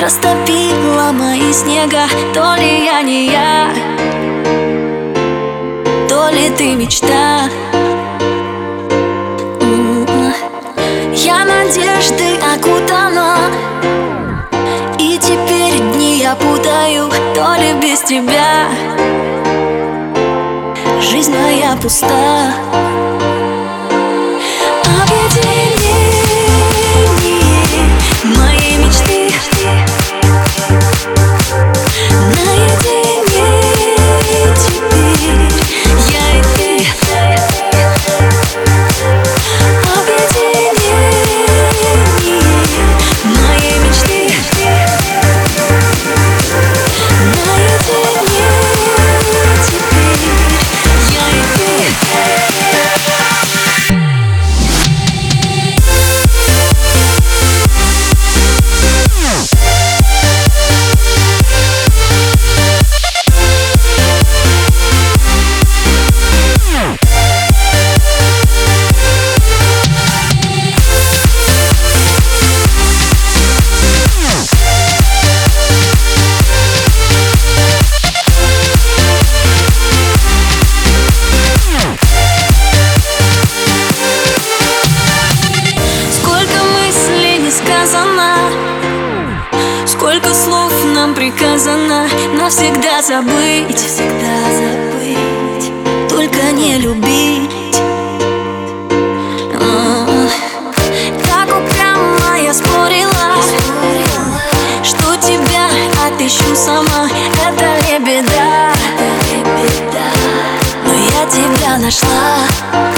Растопила мои снега То ли я не я То ли ты мечта. Я надежды окутана И теперь дни я путаю То ли без тебя. Жизнь моя пуста. Сколько слов нам приказано навсегда забыть, всегда забыть, только не любить. А, так упрямо я спорила, что тебя отыщу сама. Это лебеда, но я тебя нашла.